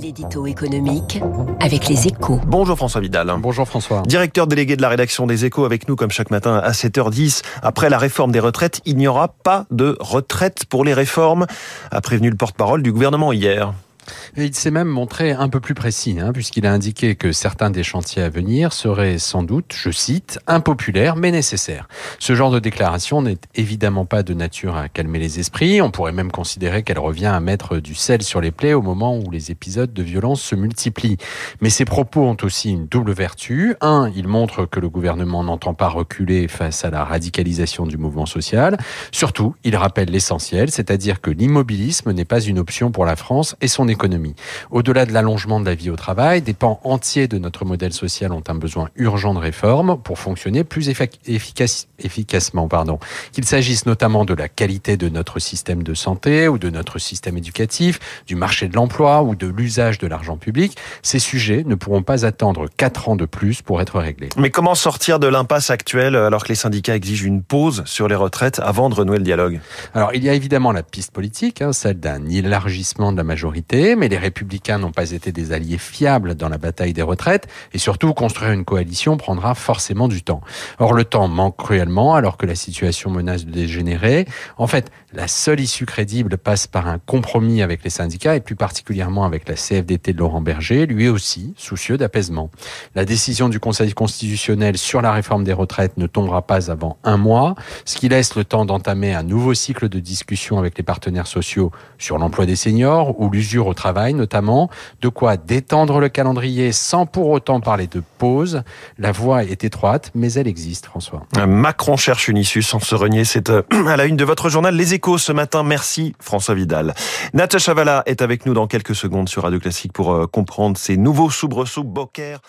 L'édito économique avec les échos. Bonjour François Vidal. Bonjour François. Directeur délégué de la rédaction des échos avec nous comme chaque matin à 7h10. Après la réforme des retraites, il n'y aura pas de retraite pour les réformes, a prévenu le porte-parole du gouvernement hier. Et il s'est même montré un peu plus précis, hein, puisqu'il a indiqué que certains des chantiers à venir seraient sans doute, je cite, impopulaires mais nécessaires. Ce genre de déclaration n'est évidemment pas de nature à calmer les esprits. On pourrait même considérer qu'elle revient à mettre du sel sur les plaies au moment où les épisodes de violence se multiplient. Mais ces propos ont aussi une double vertu. Un, ils montrent que le gouvernement n'entend pas reculer face à la radicalisation du mouvement social. Surtout, ils rappellent l'essentiel, c'est-à-dire que l'immobilisme n'est pas une option pour la France et son économie. Au-delà de l'allongement de la vie au travail, des pans entiers de notre modèle social ont un besoin urgent de réforme pour fonctionner plus efficace, efficacement. Pardon. Qu'il s'agisse notamment de la qualité de notre système de santé ou de notre système éducatif, du marché de l'emploi ou de l'usage de l'argent public, ces sujets ne pourront pas attendre quatre ans de plus pour être réglés. Mais comment sortir de l'impasse actuelle alors que les syndicats exigent une pause sur les retraites avant de renouer le dialogue? Alors il y a évidemment la piste politique, hein, celle d'un élargissement de la majorité, mais les républicains n'ont pas été des alliés fiables dans la bataille des retraites, et surtout construire une coalition prendra forcément du temps. Or, le temps manque cruellement alors que la situation menace de dégénérer. En fait, la seule issue crédible passe par un compromis avec les syndicats, et plus particulièrement avec la CFDT de Laurent Berger, lui aussi soucieux d'apaisement. La décision du Conseil constitutionnel sur la réforme des retraites ne tombera pas avant un mois, ce qui laisse le temps d'entamer un nouveau cycle de discussion avec les partenaires sociaux sur l'emploi des seniors ou l'usure au travail notamment, de quoi détendre le calendrier sans pour autant parler de pause. La voie est étroite, mais elle existe, François. Macron cherche une issue sans se renier. C'est euh, à la une de votre journal Les Ce matin. Merci François Vidal. Natacha Chavala est avec nous dans quelques secondes sur Radio Classique pour euh, comprendre ces nouveaux soubresauts Boker.